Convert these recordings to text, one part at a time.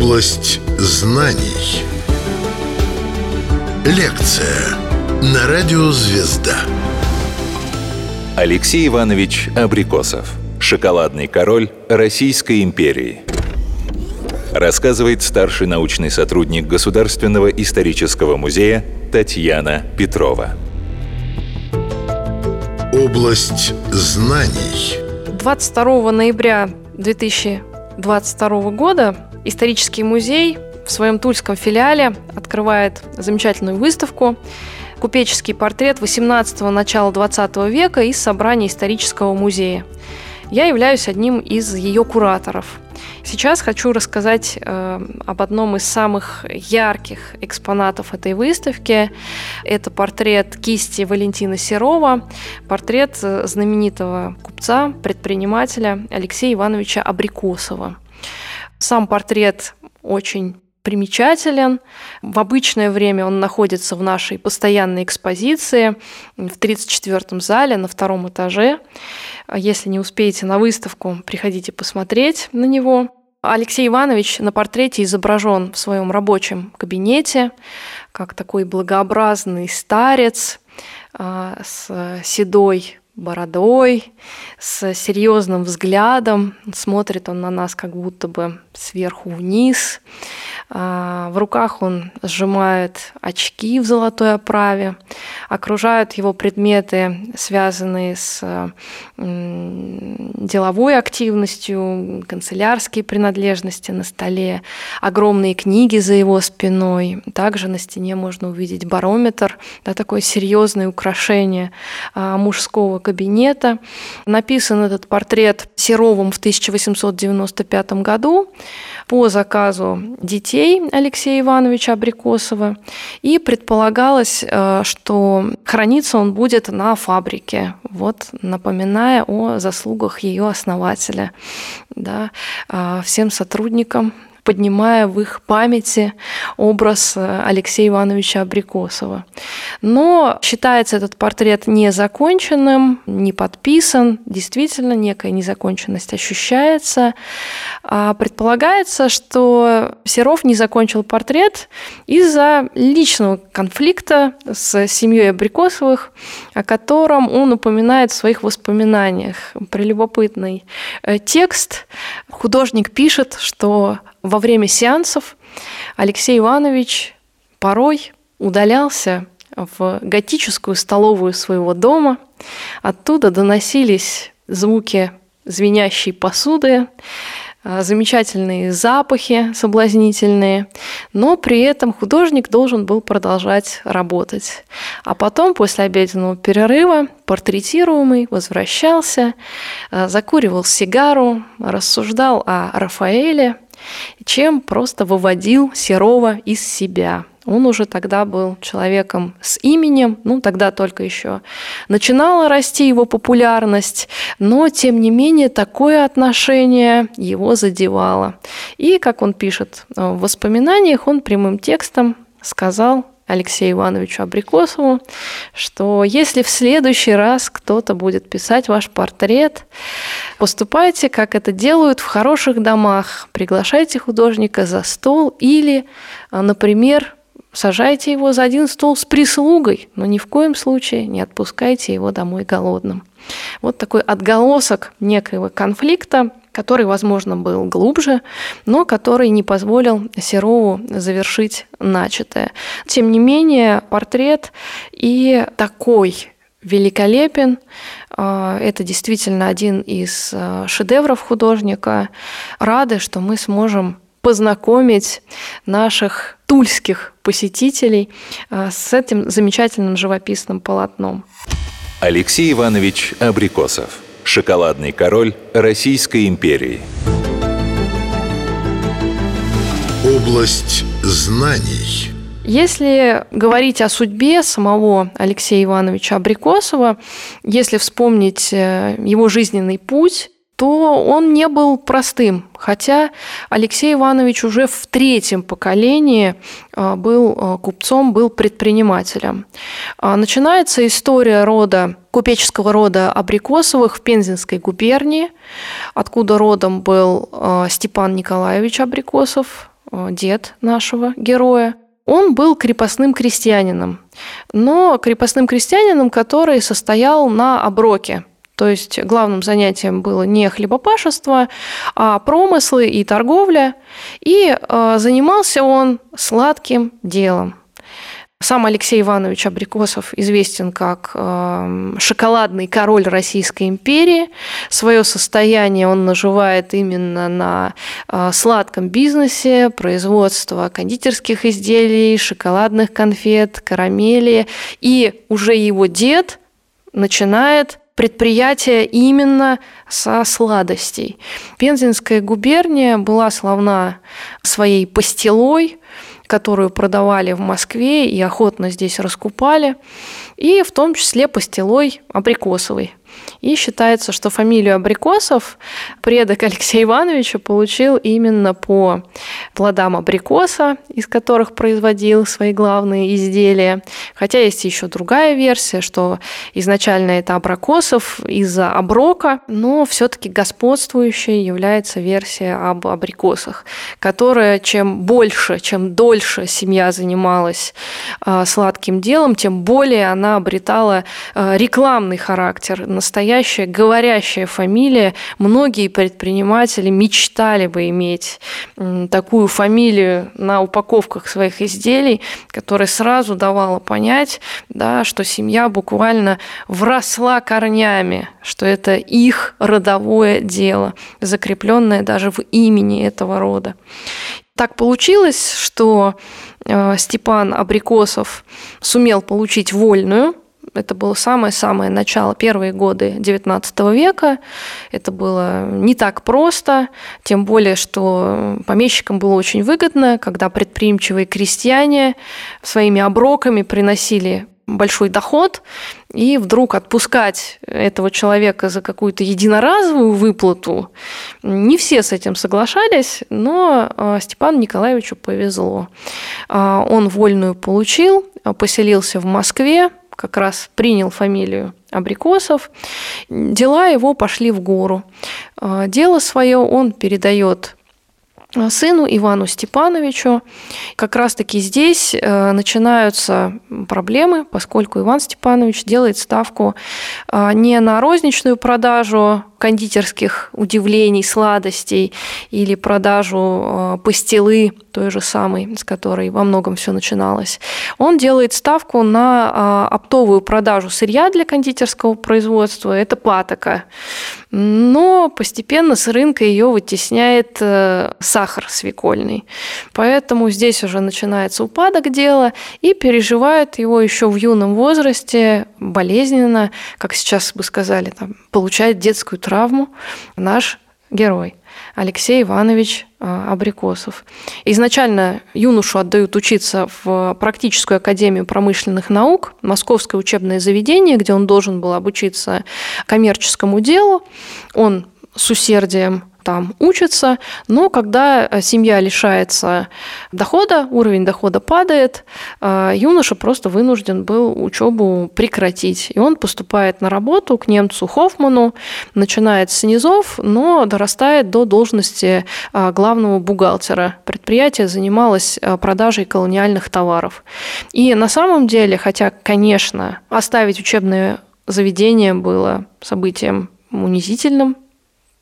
Область знаний. Лекция на радио «Звезда». Алексей Иванович Абрикосов. Шоколадный король Российской империи. Рассказывает старший научный сотрудник Государственного исторического музея Татьяна Петрова. Область знаний. 22 ноября 2022 года исторический музей в своем тульском филиале открывает замечательную выставку «Купеческий портрет 18-го начала 20 века» из собрания исторического музея. Я являюсь одним из ее кураторов. Сейчас хочу рассказать э, об одном из самых ярких экспонатов этой выставки. Это портрет кисти Валентина Серова, портрет э, знаменитого купца, предпринимателя Алексея Ивановича Абрикосова. Сам портрет очень примечателен. В обычное время он находится в нашей постоянной экспозиции в 34-м зале на втором этаже. Если не успеете на выставку, приходите посмотреть на него. Алексей Иванович на портрете изображен в своем рабочем кабинете, как такой благообразный старец а, с седой бородой, с серьезным взглядом. Смотрит он на нас как будто бы сверху вниз. А, в руках он сжимает очки в золотой оправе. Окружают его предметы, связанные с деловой активностью, канцелярские принадлежности на столе, огромные книги за его спиной. Также на стене можно увидеть барометр, да, такое серьезное украшение а, мужского кабинета. Написан этот портрет Серовым в 1895 году по заказу детей Алексея Ивановича Абрикосова. И предполагалось, э, что храниться он будет на фабрике, вот, напоминая о заслугах ее основателя. Да, э, всем сотрудникам поднимая в их памяти образ э, Алексея Ивановича Абрикосова. Но считается этот портрет незаконченным, не подписан, действительно некая незаконченность ощущается. А предполагается, что Серов не закончил портрет из-за личного конфликта с семьей Абрикосовых, о котором он упоминает в своих воспоминаниях. Прелюбопытный э, текст. Художник пишет, что во время сеансов Алексей Иванович порой удалялся в готическую столовую своего дома. Оттуда доносились звуки звенящей посуды, а, замечательные запахи соблазнительные, но при этом художник должен был продолжать работать. А потом, после обеденного перерыва, портретируемый возвращался, а, закуривал сигару, рассуждал о Рафаэле, чем просто выводил Серова из себя. Он уже тогда был человеком с именем, ну тогда только еще начинала расти его популярность, но тем не менее такое отношение его задевало. И, как он пишет в воспоминаниях, он прямым текстом сказал Алексею Ивановичу Абрикосову, что если в следующий раз кто-то будет писать ваш портрет, поступайте, как это делают в хороших домах. Приглашайте художника за стол или, например, сажайте его за один стол с прислугой, но ни в коем случае не отпускайте его домой голодным. Вот такой отголосок некоего конфликта, который, возможно, был глубже, но который не позволил Серову завершить начатое. Тем не менее, портрет и такой великолепен. А, это действительно один из а, шедевров художника. Рады, что мы сможем познакомить наших тульских посетителей а, с этим замечательным живописным полотном. Алексей Иванович Абрикосов. Шоколадный король Российской империи. Область знаний. Если говорить о судьбе самого Алексея Ивановича Абрикосова, если вспомнить э, его жизненный путь, то он не был простым, хотя Алексей Иванович уже в третьем поколении а, был а, купцом, был предпринимателем. А, начинается история рода купеческого рода Абрикосовых в Пензенской губернии, откуда родом был Степан Николаевич Абрикосов, дед нашего героя, он был крепостным крестьянином, но крепостным крестьянином, который состоял на оброке. То есть главным занятием было не хлебопашество, а промыслы и торговля. И э, занимался он сладким делом. Сам Алексей Иванович Абрикосов известен как э, шоколадный король Российской империи. Свое состояние он наживает именно на э, сладком бизнесе, производство кондитерских изделий, шоколадных конфет, карамели. И уже его дед начинает предприятие именно со сладостей. Пензенская губерния была славна своей пастилой, которую продавали в Москве и охотно здесь раскупали, и в том числе пастилой абрикосовой. И считается, что фамилию Абрикосов предок Алексея Ивановича получил именно по плодам абрикоса, из которых производил свои главные изделия. Хотя есть еще другая версия, что изначально это абрикосов из-за оброка, но все-таки господствующей является версия об абрикосах, которая чем больше, чем дольше семья занималась э, сладким делом, тем более она обретала э, рекламный характер, настоящая говорящая фамилия. Многие предприниматели мечтали бы иметь такую фамилию на упаковках своих изделий, которая сразу давала понять, да, что семья буквально вросла корнями, что это их родовое дело, закрепленное даже в имени этого рода. Так получилось, что э, Степан Абрикосов сумел получить вольную это было самое-самое начало, первые годы XIX века. Это было не так просто, тем более, что помещикам было очень выгодно, когда предприимчивые крестьяне своими оброками приносили большой доход, и вдруг отпускать этого человека за какую-то единоразовую выплату, не все с этим соглашались, но а, Степану Николаевичу повезло. А, он вольную получил, поселился в Москве, как раз принял фамилию Абрикосов, дела его пошли в гору. А, дело свое он передает сыну Ивану Степановичу. Как раз-таки здесь э, начинаются проблемы, поскольку Иван Степанович делает ставку а, не на розничную продажу кондитерских удивлений, сладостей или продажу э, пастилы той же самой, с которой во многом все начиналось. Он делает ставку на э, оптовую продажу сырья для кондитерского производства. Это патока. Но постепенно с рынка ее вытесняет э, сахар свекольный. Поэтому здесь уже начинается упадок дела и переживает его еще в юном возрасте болезненно, как сейчас бы сказали, там, получает детскую травму наш герой Алексей Иванович а, Абрикосов. Изначально юношу отдают учиться в практическую академию промышленных наук, московское учебное заведение, где он должен был обучиться коммерческому делу. Он с усердием там учатся, но когда э, семья лишается дохода, уровень дохода падает, э, юноша просто вынужден был учебу прекратить. И он поступает на работу к немцу Хоффману, начинает с низов, но дорастает до должности э, главного бухгалтера. Предприятие занималось продажей колониальных товаров. И на самом деле, хотя, конечно, оставить учебное заведение было событием унизительным,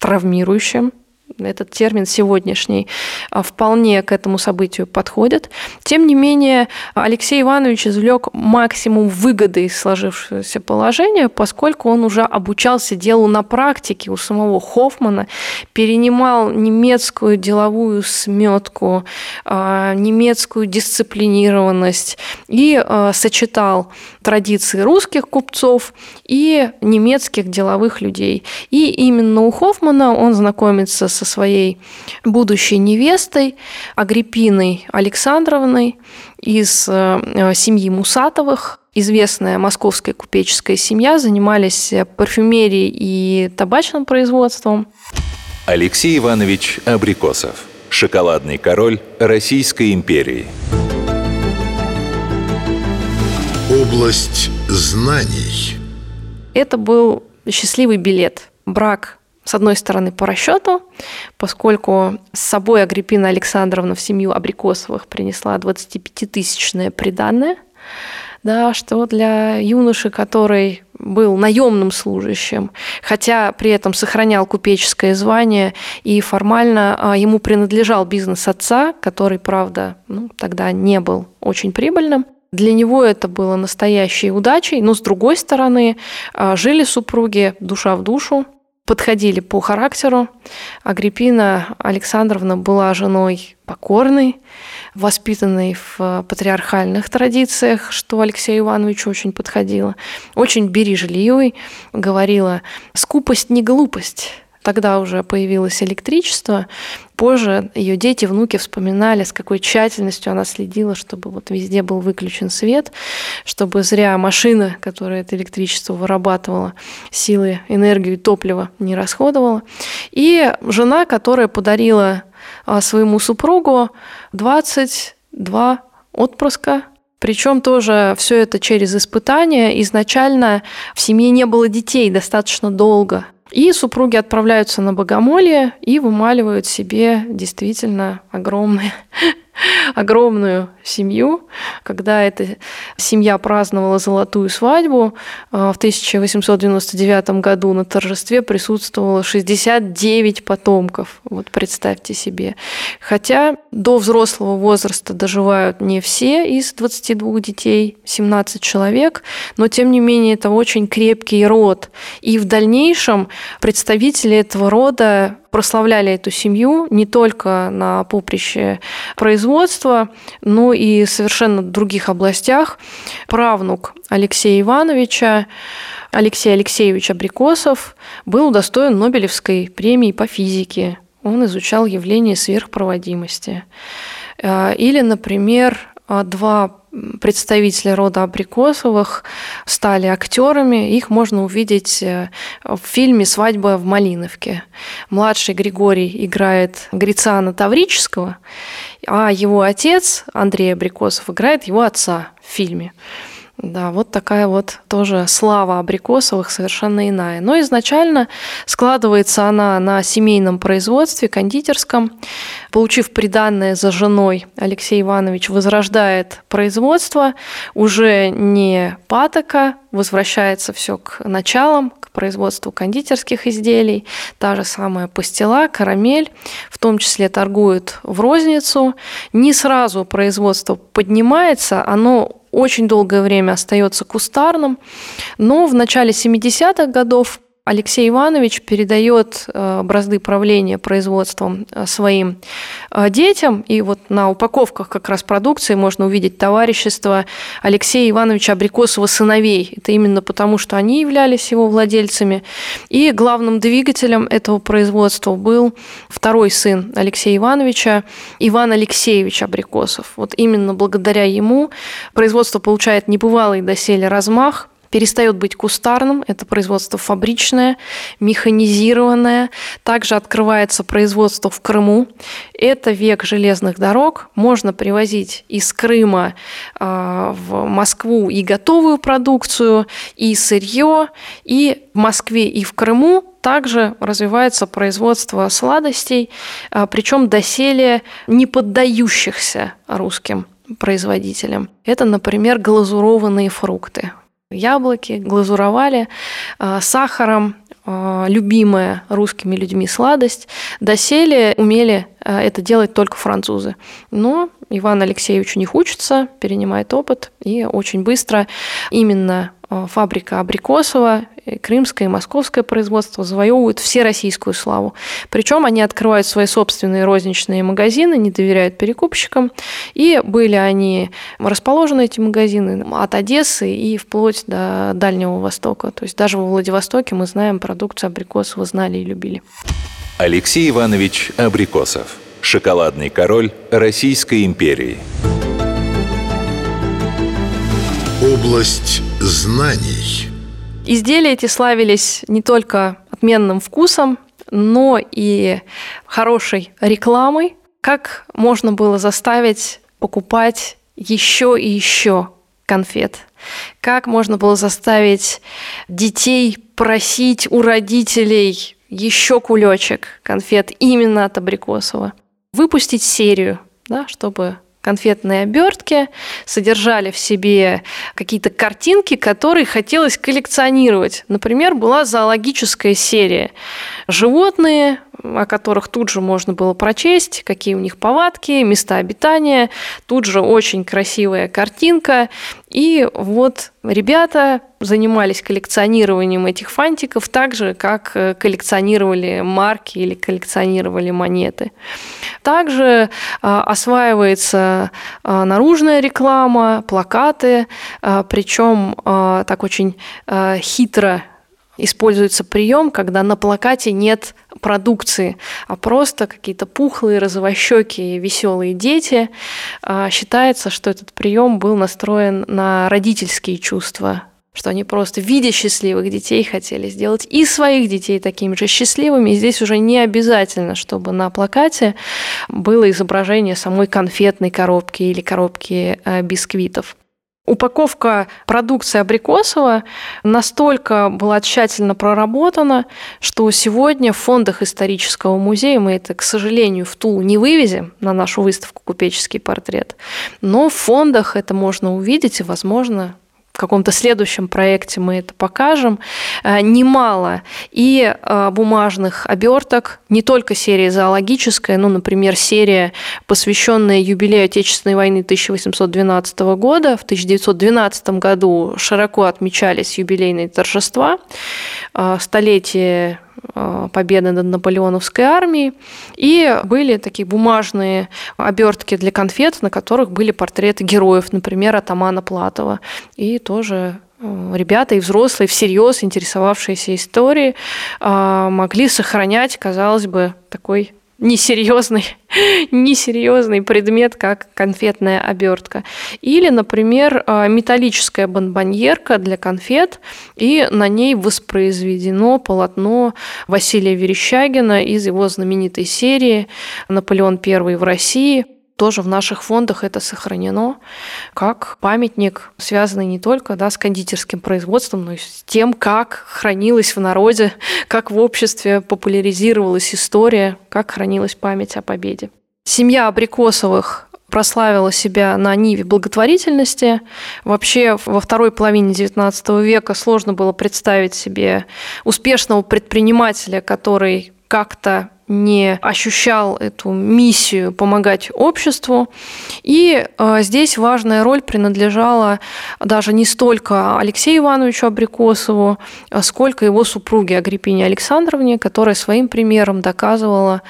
травмирующим, этот термин сегодняшний а, вполне к этому событию подходит. Тем не менее, Алексей Иванович извлек максимум выгоды из сложившегося положения, поскольку он уже обучался делу на практике у самого Хоффмана, перенимал немецкую деловую сметку, а, немецкую дисциплинированность и а, сочетал традиции русских купцов и немецких деловых людей. И именно у Хоффмана он знакомится со своей будущей невестой Агриппиной Александровной из э, семьи Мусатовых. Известная московская купеческая семья занимались парфюмерией и табачным производством. Алексей Иванович Абрикосов. Шоколадный король Российской империи. Область знаний. Это был счастливый билет. Брак с одной стороны, по расчету, поскольку с собой Агриппина Александровна в семью Абрикосовых принесла 25-тысячное приданное, да, что для юноши, который был наемным служащим, хотя при этом сохранял купеческое звание и формально а, ему принадлежал бизнес отца, который, правда, ну, тогда не был очень прибыльным. Для него это было настоящей удачей, но с другой стороны, а, жили супруги душа в душу, подходили по характеру. Агриппина Александровна была женой покорной, воспитанной в патриархальных традициях, что Алексею Ивановичу очень подходило, очень бережливой, говорила «скупость не глупость». Тогда уже появилось электричество. Позже ее дети, внуки вспоминали, с какой тщательностью она следила, чтобы вот везде был выключен свет, чтобы зря машина, которая это электричество вырабатывала, силы, энергию, топливо не расходовала. И жена, которая подарила а, своему супругу 22 отпрыска, причем тоже все это через испытания. Изначально в семье не было детей достаточно долго. И супруги отправляются на богомолье и вымаливают себе действительно огромные огромную семью. Когда эта семья праздновала золотую свадьбу, э, в 1899 году на торжестве присутствовало 69 потомков. Вот представьте себе. Хотя до взрослого возраста доживают не все из 22 детей, 17 человек, но тем не менее это очень крепкий род. И в дальнейшем представители этого рода прославляли эту семью не только на поприще производства, но в совершенно других областях. Правнук Алексея Ивановича Алексей Алексеевич Абрикосов был удостоен Нобелевской премии по физике. Он изучал явление сверхпроводимости. Э, или, например, два представители рода Абрикосовых стали актерами. Их можно увидеть э, в фильме «Свадьба в Малиновке». Младший Григорий играет Грицана Таврического, а его отец Андрей Абрикосов играет его отца в фильме. Да, вот такая вот тоже слава абрикосовых совершенно иная. Но изначально складывается она на семейном производстве, кондитерском. Получив приданное за женой, Алексей Иванович возрождает производство, уже не патока, возвращается все к началам, к производству кондитерских изделий, та же самая пастила, карамель, в том числе торгует в розницу. Не сразу производство поднимается, оно очень долгое время остается кустарным, но в начале 70-х годов Алексей Иванович передает э, бразды правления производством э, своим э, детям. И вот на упаковках как раз продукции можно увидеть товарищество Алексея Ивановича Абрикосова сыновей. Это именно потому, что они являлись его владельцами. И главным двигателем этого производства был второй сын Алексея Ивановича, Иван Алексеевич Абрикосов. Вот именно благодаря ему производство получает небывалый доселе размах, перестает быть кустарным, это производство фабричное, механизированное. Также открывается производство в Крыму. Это век железных дорог. Можно привозить из Крыма а, в Москву и готовую продукцию, и сырье, и в Москве, и в Крыму также развивается производство сладостей, а, причем доселе не поддающихся русским производителям. Это, например, глазурованные фрукты яблоки, глазуровали а, сахаром, а, любимая русскими людьми сладость. Доселе умели а, это делать только французы. Но Иван Алексеевич у них учится, перенимает опыт, и очень быстро именно фабрика Абрикосова крымское и московское производство завоевывают все российскую славу. Причем они открывают свои собственные розничные магазины, не доверяют перекупщикам. И были они расположены, эти магазины, от Одессы и вплоть до Дальнего Востока. То есть даже во Владивостоке мы знаем продукцию Абрикосова, знали и любили. Алексей Иванович Абрикосов. Шоколадный король Российской империи. Область знаний – Изделия эти славились не только отменным вкусом, но и хорошей рекламой. Как можно было заставить покупать еще и еще конфет? Как можно было заставить детей просить у родителей еще кулечек конфет именно от Абрикосова. Выпустить серию, да, чтобы конфетные обертки содержали в себе какие-то картинки, которые хотелось коллекционировать. Например, была зоологическая серия. Животные, о которых тут же можно было прочесть, какие у них повадки, места обитания. Тут же очень красивая картинка. И вот ребята занимались коллекционированием этих фантиков так же, как э, коллекционировали марки или коллекционировали монеты. Также э, осваивается э, наружная реклама, плакаты, причем так очень хитро используется прием, когда на плакате нет продукции, а просто какие-то пухлые, розовощекие, веселые дети. А, считается, что этот прием был настроен на родительские чувства что они просто, видя счастливых детей, хотели сделать и своих детей такими же счастливыми. И здесь уже не обязательно, чтобы на плакате было изображение самой конфетной коробки или коробки э, бисквитов. Упаковка продукции Абрикосова настолько была тщательно проработана, что сегодня в фондах исторического музея мы это, к сожалению, в Тулу не вывезем на нашу выставку «Купеческий портрет», но в фондах это можно увидеть и, возможно, каком-то следующем проекте мы это покажем, э, немало и э, бумажных оберток, не только серия зоологическая, ну, например, серия, посвященная юбилею Отечественной войны 1812 года. В 1912 году широко отмечались юбилейные торжества, э, столетие победы над наполеоновской армией. И были такие бумажные обертки для конфет, на которых были портреты героев, например, атамана Платова. И тоже э, ребята и взрослые, всерьез интересовавшиеся историей, э, могли сохранять, казалось бы, такой несерьезный, несерьезный предмет, как конфетная обертка. Или, например, а, металлическая бомбоньерка для конфет, и на ней воспроизведено полотно Василия Верещагина из его знаменитой серии «Наполеон I в России», тоже в наших фондах это сохранено как памятник, связанный не только да, с кондитерским производством, но и с тем, как хранилась в народе, как в обществе популяризировалась история, как хранилась память о победе. Семья Абрикосовых прославила себя на ниве благотворительности. Вообще во второй половине XIX века сложно было представить себе успешного предпринимателя, который как-то не ощущал эту миссию помогать обществу. И э, здесь важная роль принадлежала даже не столько Алексею Ивановичу Абрикосову, сколько его супруге Агриппине Александровне, которая своим примером доказывала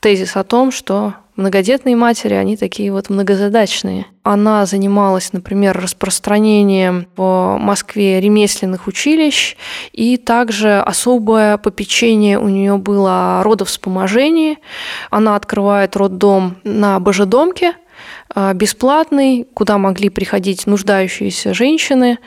тезис о том, что многодетные матери, они такие вот многозадачные. Она занималась, например, распространением в Москве ремесленных училищ, и также особое попечение у нее было о родовспоможении. Она открывает роддом на Божедомке – бесплатный, куда могли приходить нуждающиеся женщины,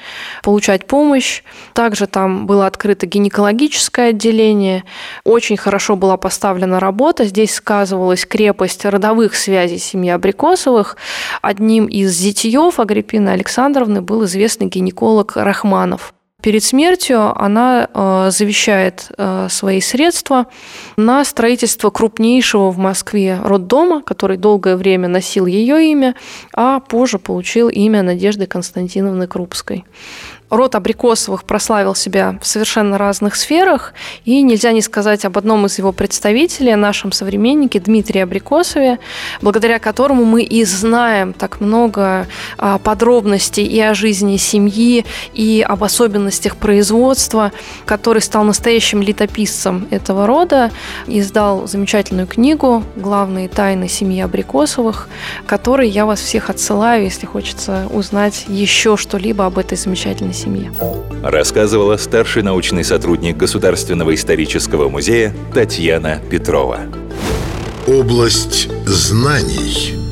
получать помощь. Также там было открыто гинекологическое отделение. Очень хорошо была поставлена работа. Здесь сказывалась крепость родовых связей семьи Абрикосовых. Одним из зятьев Агриппины Александровны был известный гинеколог Рахманов. Перед смертью она э, завещает э, свои средства на строительство крупнейшего в Москве роддома, который долгое время носил ее имя, а позже получил имя Надежды Константиновны Крупской род Абрикосовых прославил себя в совершенно разных сферах, и нельзя не сказать об одном из его представителей, нашем современнике Дмитрии Абрикосове, благодаря которому мы и знаем так много а, подробностей и о жизни семьи, и об особенностях производства, который стал настоящим летописцем этого рода, издал замечательную книгу «Главные тайны семьи Абрикосовых», которой я вас всех отсылаю, если хочется узнать еще что-либо об этой замечательной семье семье. Рассказывала старший научный сотрудник Государственного исторического музея Татьяна Петрова. Область знаний.